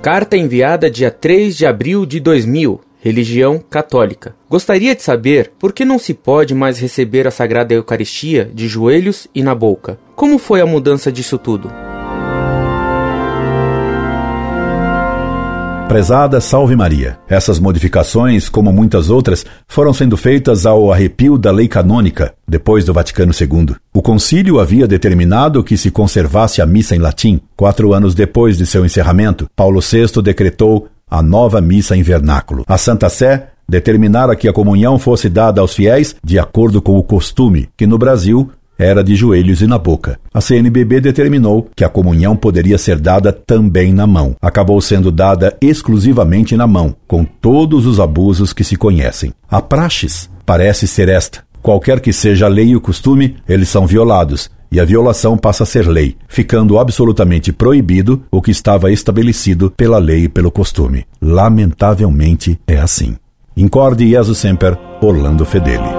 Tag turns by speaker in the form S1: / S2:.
S1: Carta enviada dia 3 de abril de 2000. Religião católica. Gostaria de saber por que não se pode mais receber a Sagrada Eucaristia de joelhos e na boca. Como foi a mudança disso tudo?
S2: Prezada Salve Maria. Essas modificações, como muitas outras, foram sendo feitas ao arrepio da lei canônica, depois do Vaticano II. O concílio havia determinado que se conservasse a missa em latim. Quatro anos depois de seu encerramento, Paulo VI decretou a nova missa em vernáculo. A Santa Sé determinara que a comunhão fosse dada aos fiéis de acordo com o costume, que no Brasil era de joelhos e na boca. A CNBB determinou que a comunhão poderia ser dada também na mão. Acabou sendo dada exclusivamente na mão, com todos os abusos que se conhecem. A praxis parece ser esta. Qualquer que seja a lei e o costume, eles são violados, e a violação passa a ser lei, ficando absolutamente proibido o que estava estabelecido pela lei e pelo costume. Lamentavelmente é assim. Incorde Jesus Semper, Orlando Fedeli.